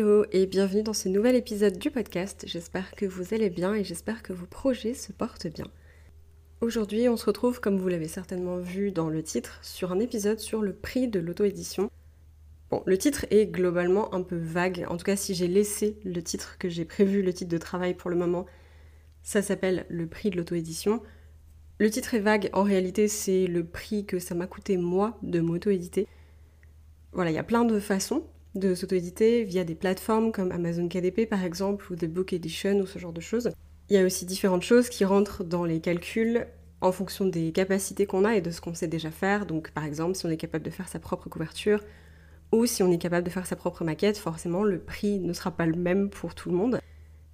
Hello et bienvenue dans ce nouvel épisode du podcast. J'espère que vous allez bien et j'espère que vos projets se portent bien. Aujourd'hui, on se retrouve, comme vous l'avez certainement vu dans le titre, sur un épisode sur le prix de l'auto-édition. Bon, le titre est globalement un peu vague. En tout cas, si j'ai laissé le titre que j'ai prévu, le titre de travail pour le moment, ça s'appelle le prix de l'auto-édition. Le titre est vague, en réalité, c'est le prix que ça m'a coûté moi de m'auto-éditer. Voilà, il y a plein de façons de s'auto-éditer via des plateformes comme Amazon KDP par exemple ou The Book Edition ou ce genre de choses. Il y a aussi différentes choses qui rentrent dans les calculs en fonction des capacités qu'on a et de ce qu'on sait déjà faire. Donc par exemple, si on est capable de faire sa propre couverture ou si on est capable de faire sa propre maquette, forcément le prix ne sera pas le même pour tout le monde.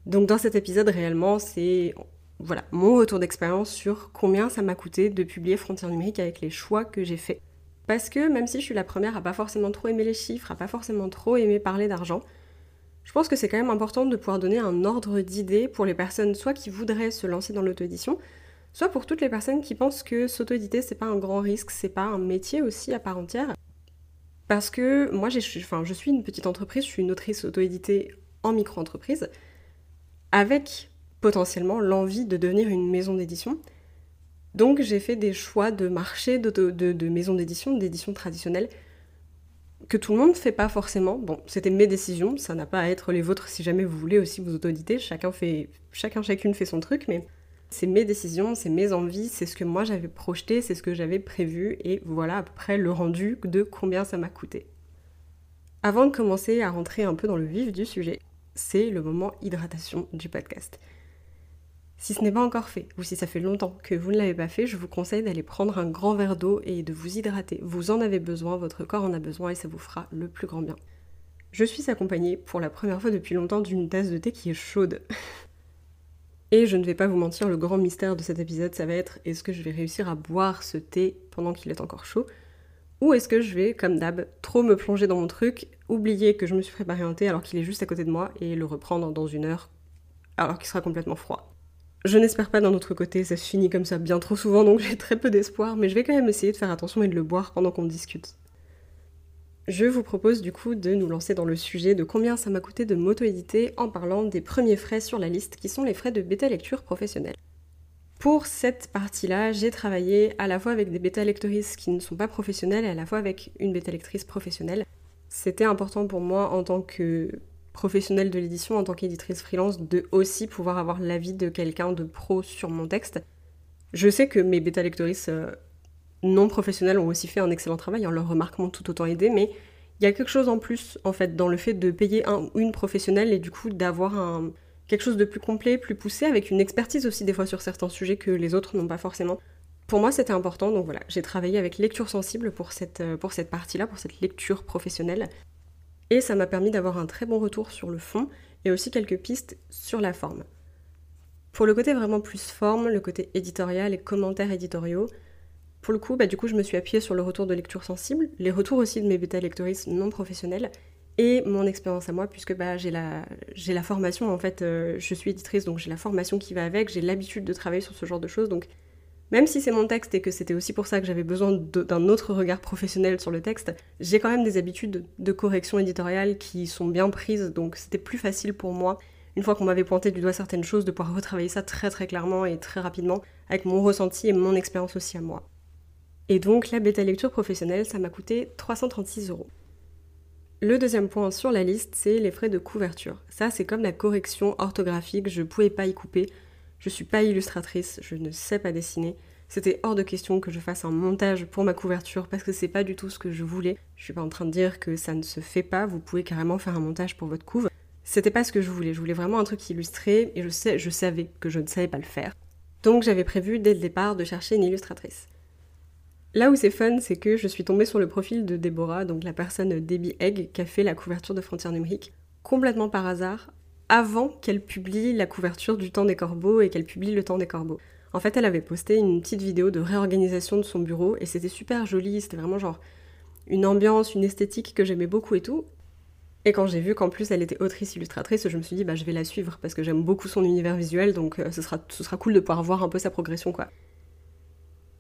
Donc dans cet épisode réellement, c'est voilà, mon retour d'expérience sur combien ça m'a coûté de publier Frontières numériques avec les choix que j'ai faits parce que même si je suis la première à pas forcément trop aimer les chiffres, à pas forcément trop aimer parler d'argent, je pense que c'est quand même important de pouvoir donner un ordre d'idées pour les personnes soit qui voudraient se lancer dans l'auto-édition, soit pour toutes les personnes qui pensent que s'auto-éditer c'est pas un grand risque, c'est pas un métier aussi à part entière. Parce que moi enfin, je suis une petite entreprise, je suis une autrice auto-éditée en micro-entreprise, avec potentiellement l'envie de devenir une maison d'édition. Donc j'ai fait des choix de marché, de, de, maisons d'édition, d'édition traditionnelle, que tout le monde ne fait pas forcément. Bon, c'était mes décisions, ça n'a pas à être les vôtres si jamais vous voulez aussi vous auto-éditer, chacun, fait, chacun, chacune fait son truc, mais c'est mes décisions, c'est mes envies, c'est ce que moi j'avais projeté, c'est ce que j'avais prévu, et voilà à peu près le rendu de combien ça m'a coûté. Avant de commencer à rentrer un peu dans le vif du sujet, c'est le moment hydratation du podcast. Si ce n'est pas encore fait, ou si ça fait longtemps que vous ne l'avez pas fait, je vous conseille d'aller prendre un grand verre d'eau et de vous hydrater. Vous en avez besoin, votre corps en a besoin et ça vous fera le plus grand bien. Je suis accompagnée pour la première fois depuis longtemps d'une tasse de thé qui est chaude. et je ne vais pas vous mentir, le grand mystère de cet épisode, ça va être est-ce que je vais réussir à boire ce thé pendant qu'il est encore chaud? Ou est-ce que je vais, comme d'hab, trop me plonger dans mon truc, oublier que je me suis préparé un thé alors qu'il est juste à côté de moi et le reprendre dans une heure alors qu'il sera complètement froid? Je n'espère pas d'un autre côté, ça se finit comme ça bien trop souvent, donc j'ai très peu d'espoir, mais je vais quand même essayer de faire attention et de le boire pendant qu'on discute. Je vous propose du coup de nous lancer dans le sujet de combien ça m'a coûté de m'auto-éditer en parlant des premiers frais sur la liste qui sont les frais de bêta lecture professionnelle. Pour cette partie-là, j'ai travaillé à la fois avec des bêta lectrices qui ne sont pas professionnelles et à la fois avec une bêta lectrice professionnelle. C'était important pour moi en tant que professionnelle de l'édition en tant qu'éditrice freelance de aussi pouvoir avoir l'avis de quelqu'un de pro sur mon texte. Je sais que mes bêta lectrices euh, non professionnelles ont aussi fait un excellent travail, en hein, leurs remarques m'ont tout autant aidé, mais il y a quelque chose en plus en fait dans le fait de payer un ou une professionnelle et du coup d'avoir un, quelque chose de plus complet, plus poussé, avec une expertise aussi des fois sur certains sujets que les autres n'ont pas forcément. Pour moi, c'était important, donc voilà, j'ai travaillé avec Lecture Sensible pour cette, euh, pour cette partie-là, pour cette lecture professionnelle. Et ça m'a permis d'avoir un très bon retour sur le fond et aussi quelques pistes sur la forme. Pour le côté vraiment plus forme, le côté éditorial et commentaires éditoriaux, pour le coup, bah, du coup, je me suis appuyée sur le retour de lecture sensible, les retours aussi de mes bêta lectoristes non professionnels et mon expérience à moi, puisque bah, j'ai la, la formation, en fait, euh, je suis éditrice, donc j'ai la formation qui va avec, j'ai l'habitude de travailler sur ce genre de choses, donc même si c'est mon texte et que c'était aussi pour ça que j'avais besoin d'un autre regard professionnel sur le texte, j'ai quand même des habitudes de correction éditoriale qui sont bien prises, donc c'était plus facile pour moi, une fois qu'on m'avait pointé du doigt certaines choses, de pouvoir retravailler ça très très clairement et très rapidement, avec mon ressenti et mon expérience aussi à moi. Et donc la bêta lecture professionnelle, ça m'a coûté 336 euros. Le deuxième point sur la liste, c'est les frais de couverture. Ça, c'est comme la correction orthographique, je pouvais pas y couper. Je suis pas illustratrice, je ne sais pas dessiner. C'était hors de question que je fasse un montage pour ma couverture parce que c'est pas du tout ce que je voulais. Je suis pas en train de dire que ça ne se fait pas, vous pouvez carrément faire un montage pour votre couve. C'était pas ce que je voulais, je voulais vraiment un truc illustré et je, sais, je savais que je ne savais pas le faire. Donc j'avais prévu dès le départ de chercher une illustratrice. Là où c'est fun, c'est que je suis tombée sur le profil de Déborah, donc la personne Debbie Egg qui a fait la couverture de Frontières numériques, complètement par hasard, avant qu'elle publie la couverture du Temps des Corbeaux et qu'elle publie le Temps des Corbeaux. En fait, elle avait posté une petite vidéo de réorganisation de son bureau et c'était super joli, c'était vraiment genre une ambiance, une esthétique que j'aimais beaucoup et tout. Et quand j'ai vu qu'en plus elle était autrice illustratrice, je me suis dit bah je vais la suivre parce que j'aime beaucoup son univers visuel donc euh, ce, sera, ce sera cool de pouvoir voir un peu sa progression quoi.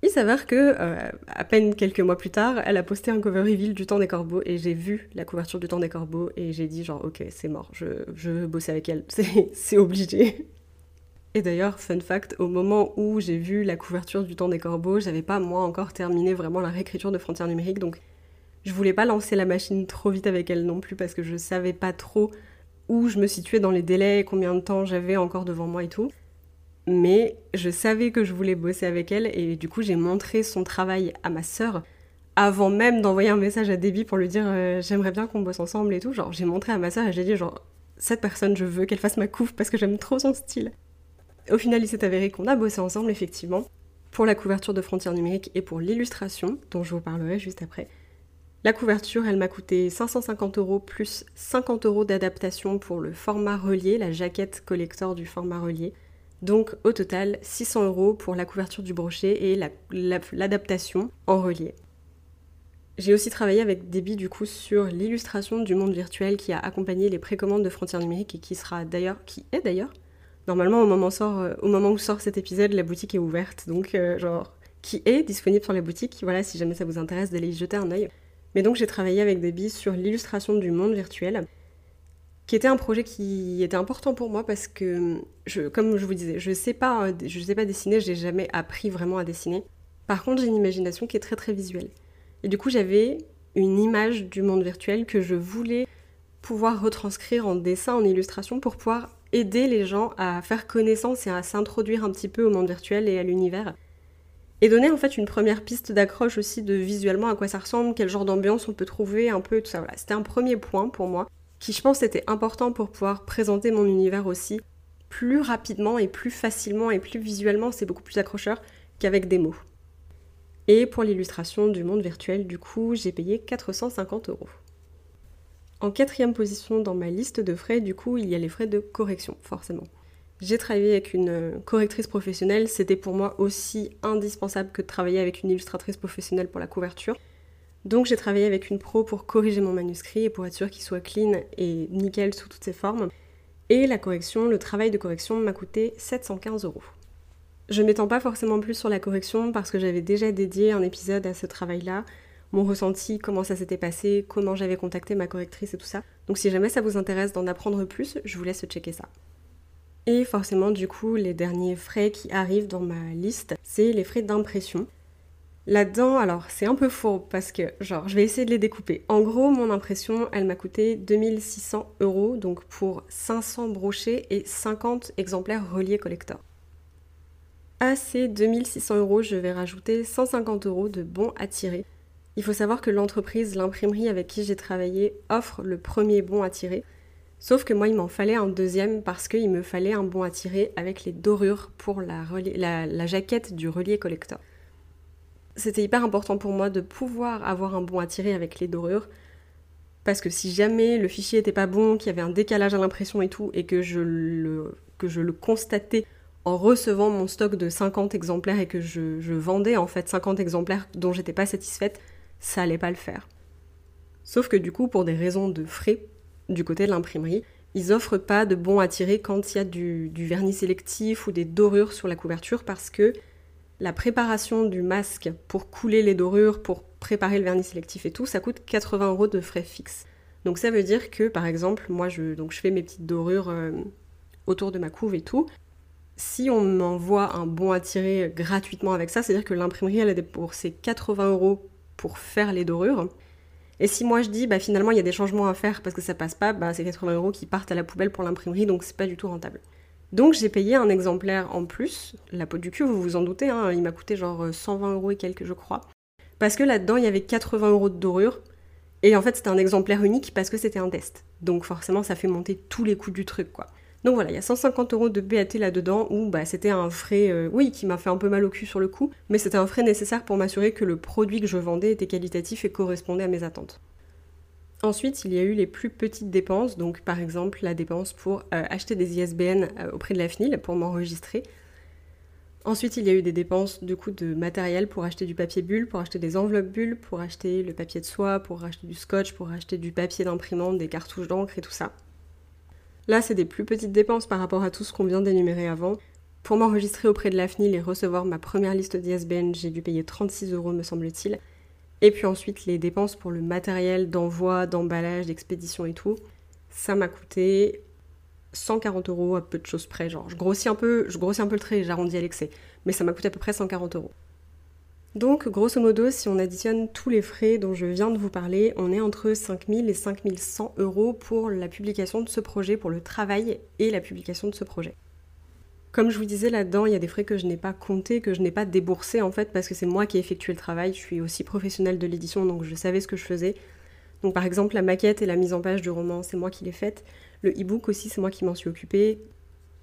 Il s'avère que, euh, à peine quelques mois plus tard, elle a posté un cover reveal du Temps des Corbeaux et j'ai vu la couverture du Temps des Corbeaux et j'ai dit genre ok c'est mort, je, je veux bosser avec elle, c'est obligé. Et d'ailleurs, fun fact, au moment où j'ai vu la couverture du Temps des Corbeaux, j'avais pas moi encore terminé vraiment la réécriture de Frontières numériques donc je voulais pas lancer la machine trop vite avec elle non plus parce que je savais pas trop où je me situais dans les délais, combien de temps j'avais encore devant moi et tout. Mais je savais que je voulais bosser avec elle et du coup j'ai montré son travail à ma sœur avant même d'envoyer un message à Debbie pour lui dire euh, j'aimerais bien qu'on bosse ensemble et tout. Genre j'ai montré à ma sœur et j'ai dit genre cette personne je veux qu'elle fasse ma couve parce que j'aime trop son style. Au final il s'est avéré qu'on a bossé ensemble effectivement pour la couverture de Frontières numériques et pour l'illustration dont je vous parlerai juste après. La couverture, elle m'a coûté 550 euros plus 50 euros d'adaptation pour le format relié, la jaquette collector du format relié. Donc au total 600 euros pour la couverture du brochet et l'adaptation en relié. J'ai aussi travaillé avec Debbie du coup sur l'illustration du monde virtuel qui a accompagné les précommandes de Frontières numériques et qui sera d'ailleurs, qui est d'ailleurs, normalement au moment, euh, où sort cet épisode, la boutique est ouverte, donc euh, genre qui est disponible sur la boutique. Voilà, si jamais ça vous intéresse d'aller y jeter un œil. Mais donc j'ai travaillé avec Debbie sur l'illustration du monde virtuel, qui était un projet qui était important pour moi parce que, je, comme je vous disais, je sais pas, je sais pas dessiner, j'ai jamais appris vraiment à dessiner. Par contre, j'ai une imagination qui est très très visuelle. Et du coup, j'avais une image du monde virtuel que je voulais pouvoir retranscrire en dessin, en illustration, pour pouvoir aider les gens à faire connaissance et à s'introduire un petit peu au monde virtuel et à l'univers et donner en fait une première piste d'accroche aussi de visuellement à quoi ça ressemble, quel genre d'ambiance on peut trouver, un peu tout ça. Voilà, c'était un premier point pour moi qui je pense était important pour pouvoir présenter mon univers aussi plus rapidement et plus facilement et plus visuellement, c'est beaucoup plus accrocheur qu'avec des mots. Et pour l'illustration du monde virtuel, du coup, j'ai payé 450 euros. En quatrième position dans ma liste de frais, du coup, il y a les frais de correction, forcément. J'ai travaillé avec une correctrice professionnelle, c'était pour moi aussi indispensable que de travailler avec une illustratrice professionnelle pour la couverture. Donc j'ai travaillé avec une pro pour corriger mon manuscrit et pour être sûr qu'il soit clean et nickel sous toutes ses formes. Et la correction, le travail de correction m'a coûté 715 euros. Je m'étends pas forcément plus sur la correction parce que j'avais déjà dédié un épisode à ce travail-là, mon ressenti, comment ça s'était passé, comment j'avais contacté ma correctrice et tout ça. Donc si jamais ça vous intéresse d'en apprendre plus, je vous laisse checker ça. Et forcément, du coup, les derniers frais qui arrivent dans ma liste, c'est les frais d'impression. Là-dedans, alors c'est un peu faux parce que, genre, je vais essayer de les découper. En gros, mon impression, elle m'a coûté 2600 euros, donc pour 500 brochets et 50 exemplaires reliés collector. À ces 2600 euros, je vais rajouter 150 euros de bons à tirer. Il faut savoir que l'entreprise, l'imprimerie avec qui j'ai travaillé, offre le premier bon à tirer. Sauf que moi, il m'en fallait un deuxième parce qu'il me fallait un bon à tirer avec les dorures pour la, jaquette du relier collector. C'était hyper important pour moi de pouvoir avoir un bon à tirer avec les dorures parce que si jamais le fichier était pas bon, qu'il y avait un décalage à l'impression et tout, et que je le, que constatais en recevant mon stock de 50 exemplaires et que je, je vendais en fait 50 exemplaires dont j'étais pas satisfaite, ça allait pas le faire. Sauf que du coup, pour des raisons de frais, du côté de l'imprimerie. Ils offrent pas de bons à tirer quand il y a du, vernis sélectif ou des dorures sur la couverture parce que la préparation du masque pour couler les dorures, pour préparer le vernis sélectif et tout, ça coûte 80 euros de frais fixes. Donc ça veut dire que par exemple, moi je, donc je fais mes petites dorures euh, autour de ma couve et tout. Si on m'envoie un bon à tirer gratuitement avec ça, c'est-à-dire que l'imprimerie elle a déboursé 80 euros pour faire les dorures. Et si moi je dis, bah finalement il y a des changements à faire parce que ça passe pas, bah c'est 80 euros qui partent à la poubelle pour l'imprimerie, donc c'est pas du tout rentable. Donc j'ai payé un exemplaire en plus, la peau du cul, vous vous en doutez, hein, il m'a coûté genre 120 euros et quelques je crois. Parce que là-dedans il y avait 80 euros de dorure, et en fait c'était un exemplaire unique parce que c'était un test. Donc forcément ça fait monter tous les coûts du truc quoi. Donc voilà, il y a 150 euros de BAT là-dedans où bah, c'était un frais, euh, oui, qui m'a fait un peu mal au cul sur le coup, mais c'était un frais nécessaire pour m'assurer que le produit que je vendais était qualitatif et correspondait à mes attentes. Ensuite, il y a eu les plus petites dépenses, donc par exemple la dépense pour euh, acheter des ISBN euh, auprès de la FNIL pour m'enregistrer. Ensuite, il y a eu des dépenses de matériel pour acheter du papier bulle, pour acheter des enveloppes bulles, pour acheter le papier de soie, pour acheter du scotch, pour acheter du papier d'imprimante, des cartouches d'encre et tout ça. Là, c'est des plus petites dépenses par rapport à tout ce qu'on vient d'énumérer avant. Pour m'enregistrer auprès de la FNIL et recevoir ma première liste d'ISBN, j'ai dû payer 36 euros, me semble-t-il. Et puis ensuite, les dépenses pour le matériel d'envoi, d'emballage, d'expédition et tout, ça m'a coûté 140 euros à peu de choses près. Genre, je grossis un peu, je grossis un peu le trait, j'arrondis à l'excès. Mais ça m'a coûté à peu près 140 euros. Donc, grosso modo, si on additionne tous les frais dont je viens de vous parler, on est entre 5000 et 5100 euros pour la publication de ce projet, pour le travail et la publication de ce projet. Comme je vous disais là-dedans, il y a des frais que je n'ai pas comptés, que je n'ai pas déboursés en fait, parce que c'est moi qui ai effectué le travail. Je suis aussi professionnelle de l'édition, donc je savais ce que je faisais. Donc par exemple, la maquette et la mise en page du roman, c'est moi qui l'ai faite. Le e-book aussi, c'est moi qui m'en suis occupée.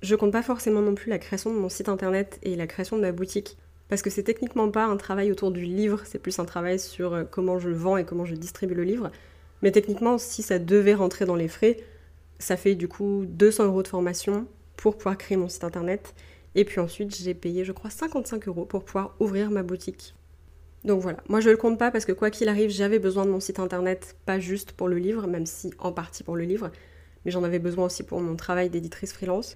Je compte pas forcément non plus la création de mon site internet et la création de ma boutique, parce que c'est techniquement pas un travail autour du livre, c'est plus un travail sur euh, comment je le vends et comment je distribue le livre. Mais techniquement, si ça devait rentrer dans les frais, ça fait du coup 200 euros de formation, pour pouvoir créer mon site internet. Et puis ensuite, j'ai payé, je crois, 55 euros pour pouvoir ouvrir ma boutique. Donc voilà, moi je le compte pas parce que quoi qu'il arrive, j'avais besoin de mon site internet, pas juste pour le livre, même si en partie pour le livre, mais j'en avais besoin aussi pour mon travail d'éditrice freelance.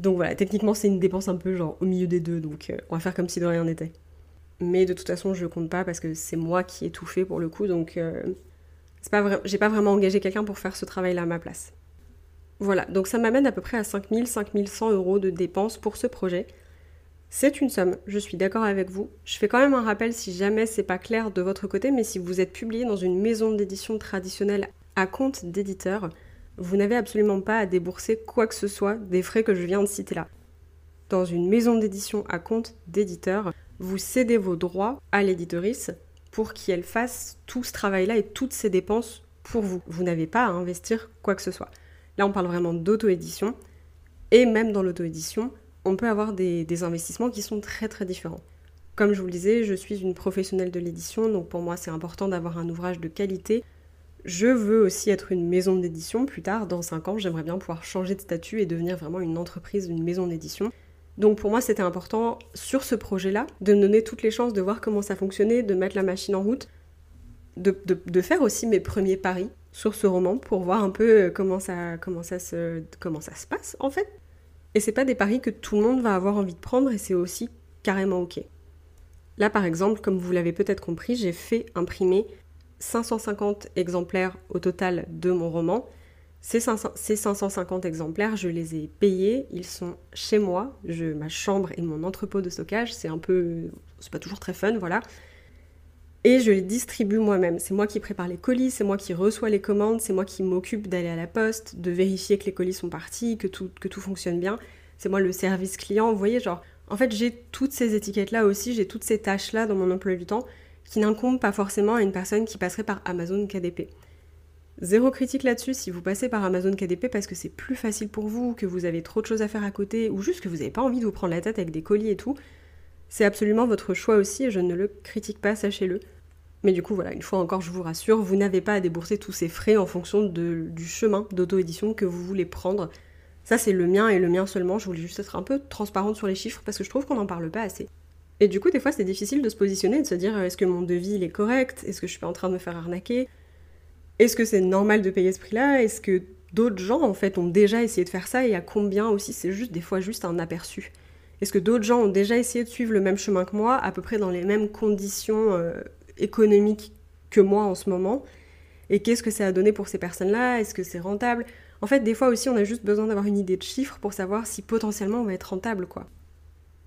Donc voilà, techniquement c'est une dépense un peu genre au milieu des deux, donc euh, on va faire comme si de rien n'était. Mais de toute façon, je le compte pas parce que c'est moi qui ai tout fait pour le coup, donc euh, c'est pas j'ai pas vraiment engagé quelqu'un pour faire ce travail-là à ma place. Voilà, donc ça m'amène à peu près à 5000, 5100 euros de dépenses pour ce projet. C'est une somme, je suis d'accord avec vous. Je fais quand même un rappel si jamais c'est pas clair de votre côté, mais si vous êtes publié dans une maison d'édition traditionnelle à compte d'éditeur, vous n'avez absolument pas à débourser quoi que ce soit des frais que je viens de citer là. Dans une maison d'édition à compte d'éditeur, vous cédez vos droits à l'éditorice pour qu'elle fasse tout ce travail-là et toutes ces dépenses pour vous. Vous n'avez pas à investir quoi que ce soit. Là, on parle vraiment d'auto-édition. Et même dans l'auto-édition, on peut avoir des, investissements qui sont très très différents. Comme je vous le disais, je suis une professionnelle de l'édition, donc pour moi c'est important d'avoir un ouvrage de qualité. Je veux aussi être une maison d'édition plus tard, dans 5 ans, j'aimerais bien pouvoir changer de statut et devenir vraiment une entreprise, une maison d'édition. Donc pour moi c'était important sur ce projet-là de me donner toutes les chances de voir comment ça fonctionnait, de mettre la machine en route, de faire aussi mes premiers paris sur ce roman pour voir un peu euh, comment ça, comment ça, se, comment ça se passe en fait. Et c'est pas des paris que tout le monde va avoir envie de prendre et c'est aussi carrément ok. Là par exemple, comme vous l'avez peut-être compris, j'ai fait imprimer 550 exemplaires au total de mon roman. Ces, 550 exemplaires, je les ai payés, ils sont chez moi, je, ma chambre et mon entrepôt de stockage, c'est un peu, c'est pas toujours très fun, voilà et je les distribue moi-même. C'est moi qui prépare les colis, c'est moi qui reçois les commandes, c'est moi qui m'occupe d'aller à la poste, de vérifier que les colis sont partis, que tout, que tout fonctionne bien. C'est moi le service client, vous voyez, genre, en fait j'ai toutes ces étiquettes-là aussi, j'ai toutes ces tâches-là dans mon emploi du temps qui n'incombent pas forcément à une personne qui passerait par Amazon KDP. Zéro critique là-dessus si vous passez par Amazon KDP parce que c'est plus facile pour vous, que vous avez trop de choses à faire à côté, ou juste que vous n'avez pas envie de vous prendre la tête avec des colis et tout. C'est absolument votre choix aussi et je ne le critique pas, sachez-le. Mais du coup, voilà, une fois encore, je vous rassure, vous n'avez pas à débourser tous ces frais en fonction du chemin d'auto-édition que vous voulez prendre. Ça, c'est le mien et le mien seulement. Je voulais juste être un peu transparente sur les chiffres parce que je trouve qu'on n'en parle pas assez. Et du coup, des fois, c'est difficile de se positionner, de se dire est-ce que mon devis est correct? Est-ce que je suis pas en train de me faire arnaquer? Est-ce que c'est normal de payer ce prix-là? Est-ce que d'autres gens, en fait, ont déjà essayé de faire ça? Et à combien aussi? C'est juste des fois juste un aperçu. Est-ce que d'autres gens ont déjà essayé de suivre le même chemin que moi, à peu près dans les mêmes conditions euh, économiques que moi en ce moment? Et qu'est-ce que ça a donné pour ces personnes-là? Est-ce que c'est rentable? En fait, des fois aussi, on a juste besoin d'avoir une idée de chiffres pour savoir si potentiellement on va être rentable, quoi.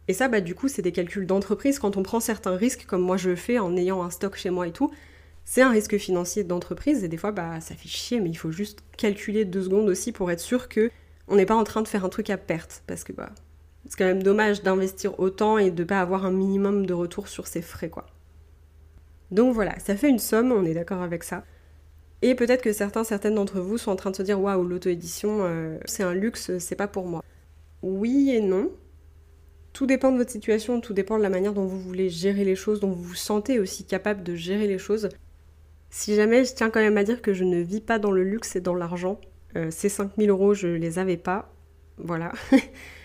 Et ça, bah, du coup, c'est des calculs d'entreprise. Quand on prend certains risques, comme moi je le fais en ayant un stock chez moi et tout, c'est un risque financier d'entreprise. Et des fois, bah, ça fait chier, mais il faut juste calculer deux secondes aussi pour être sûr que on n'est pas en train de faire un truc à perte. Parce que, bah, c'est quand même dommage d'investir autant et de ne pas avoir un minimum de retour sur ses frais, quoi. Donc voilà, ça fait une somme, on est d'accord avec ça. Et peut-être que certains, certaines d'entre vous sont en train de se dire waouh, l'auto-édition, euh, c'est un luxe, c'est pas pour moi. Oui et non. Tout dépend de votre situation, tout dépend de la manière dont vous voulez gérer les choses, dont vous vous sentez aussi capable de gérer les choses. Si jamais, je tiens quand même à dire que je ne vis pas dans le luxe et dans l'argent. Euh, ces 5000 euros, je les avais pas. Voilà.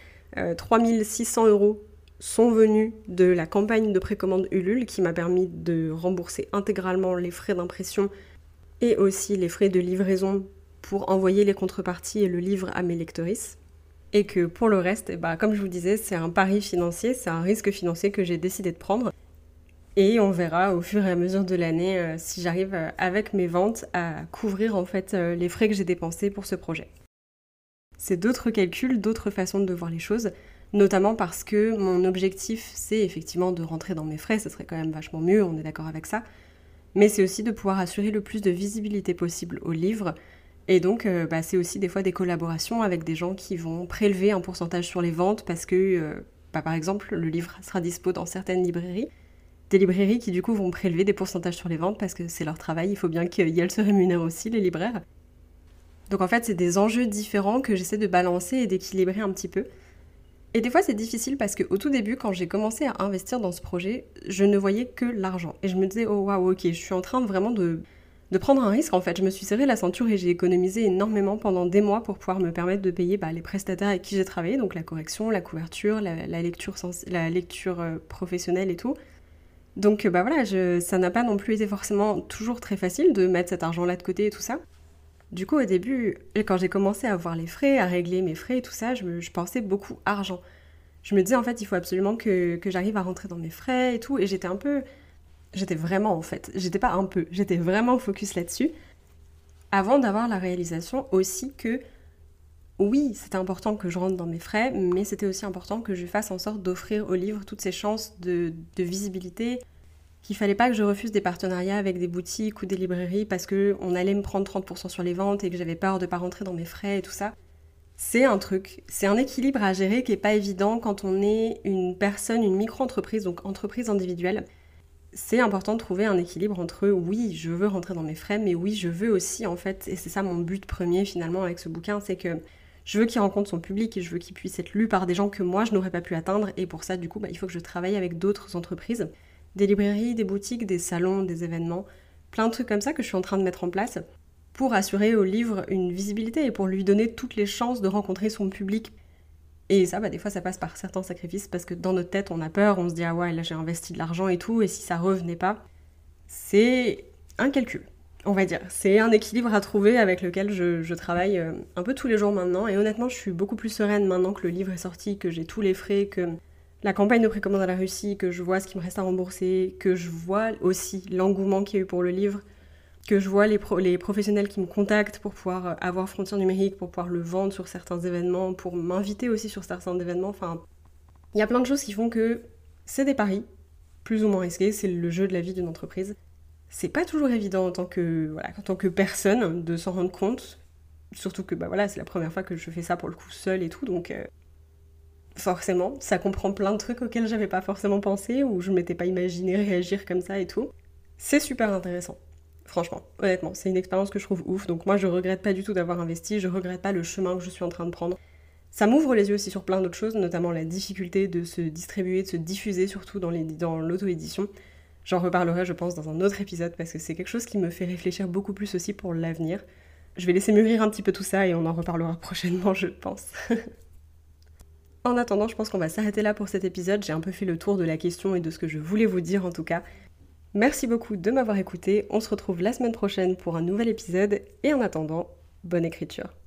3600 euh, euros sont venus de la campagne de précommande Ulule qui m'a permis de rembourser intégralement les frais d'impression et aussi les frais de livraison pour envoyer les contreparties et le livre à mes lectrices. Et que pour le reste, bah, comme je vous disais, c'est un pari financier, c'est un risque financier que j'ai décidé de prendre. Et on verra au fur et à mesure de l'année euh, si j'arrive euh, avec mes ventes à couvrir en fait euh, les frais que j'ai dépensés pour ce projet. C'est d'autres calculs, d'autres façons de voir les choses, notamment parce que mon objectif c'est effectivement de rentrer dans mes frais, ce serait quand même vachement mieux, on est d'accord avec ça, mais c'est aussi de pouvoir assurer le plus de visibilité possible au livre. Et donc, bah, c'est aussi des fois des collaborations avec des gens qui vont prélever un pourcentage sur les ventes parce que, bah, par exemple, le livre sera dispo dans certaines librairies des librairies qui du coup vont prélever des pourcentages sur les ventes parce que c'est leur travail, il faut bien qu'elles se rémunèrent aussi, les libraires. Donc en fait, c'est des enjeux différents que j'essaie de balancer et d'équilibrer un petit peu. Et des fois, c'est difficile parce qu'au tout début, quand j'ai commencé à investir dans ce projet, je ne voyais que l'argent. Et je me disais, oh waouh, ok, je suis en train vraiment de, de prendre un risque en fait. Je me suis serré la ceinture et j'ai économisé énormément pendant des mois pour pouvoir me permettre de payer bah, les prestataires avec qui j'ai travaillé, donc la correction, la couverture, la, lecture, la lecture euh, professionnelle et tout. Donc bah voilà, ça n'a pas non plus été forcément toujours très facile de mettre cet argent-là de côté et tout ça. Du coup, au début, quand j'ai commencé à voir les frais, à régler mes frais et tout ça, je, pensais beaucoup argent. Je me disais en fait, il faut absolument que, que j'arrive à rentrer dans mes frais et tout. Et j'étais un peu. J'étais vraiment en fait. J'étais pas un peu, j'étais vraiment focus là-dessus. Avant d'avoir la réalisation aussi que oui, c'était important que je rentre dans mes frais, mais c'était aussi important que je fasse en sorte d'offrir au livre toutes ces chances de, visibilité, qu'il fallait pas que je refuse des partenariats avec des boutiques ou des librairies parce qu'on allait me prendre 30% sur les ventes et que j'avais peur de pas rentrer dans mes frais et tout ça. C'est un truc, c'est un équilibre à gérer qui est pas évident quand on est une personne, une micro-entreprise, donc entreprise individuelle. C'est important de trouver un équilibre entre oui, je veux rentrer dans mes frais, mais oui, je veux aussi en fait, et c'est ça mon but premier finalement avec ce bouquin, c'est que je veux qu'il rencontre son public et je veux qu'il puisse être lu par des gens que moi je n'aurais pas pu atteindre. Et pour ça, du coup, bah, il faut que je travaille avec d'autres entreprises, des librairies, des boutiques, des salons, des événements, plein de trucs comme ça que je suis en train de mettre en place pour assurer au livre une visibilité et pour lui donner toutes les chances de rencontrer son public. Et ça, bah, des fois, ça passe par certains sacrifices parce que dans notre tête, on a peur, on se dit ah ouais, là j'ai investi de l'argent et tout, et si ça revenait pas, c'est un calcul on va dire. C'est un équilibre à trouver avec lequel je, travaille euh, un peu tous les jours maintenant. Et honnêtement, je suis beaucoup plus sereine maintenant que le livre est sorti, que j'ai tous les frais, que la campagne de précommande à la Russie, que je vois ce qui me reste à rembourser, que je vois aussi l'engouement qu'il y a eu pour le livre, que je vois les, professionnels qui me contactent pour pouvoir euh, avoir frontière numérique, pour pouvoir le vendre sur certains événements, pour m'inviter aussi sur certains événements. Enfin, il y a plein de choses qui font que c'est des paris, plus ou moins risqués, c'est le jeu de la vie d'une entreprise c'est pas toujours évident en tant que, voilà, en tant que personne de s'en rendre compte. Surtout que bah voilà, c'est la première fois que je fais ça pour le coup seul et tout, donc euh, forcément, ça comprend plein de trucs auxquels j'avais pas forcément pensé ou je m'étais pas imaginé réagir comme ça et tout. C'est super intéressant. Franchement, honnêtement, c'est une expérience que je trouve ouf. Donc moi, je regrette pas du tout d'avoir investi, je regrette pas le chemin que je suis en train de prendre. Ça m'ouvre les yeux aussi sur plein d'autres choses, notamment la difficulté de se distribuer, de se diffuser surtout dans l'auto-édition. J'en reparlerai, je pense, dans un autre épisode parce que c'est quelque chose qui me fait réfléchir beaucoup plus aussi pour l'avenir. Je vais laisser mûrir un petit peu tout ça et on en reparlera prochainement, je pense. En attendant, je pense qu'on va s'arrêter là pour cet épisode. J'ai un peu fait le tour de la question et de ce que je voulais vous dire en tout cas. Merci beaucoup de m'avoir écouté. On se retrouve la semaine prochaine pour un nouvel épisode et en attendant, bonne écriture.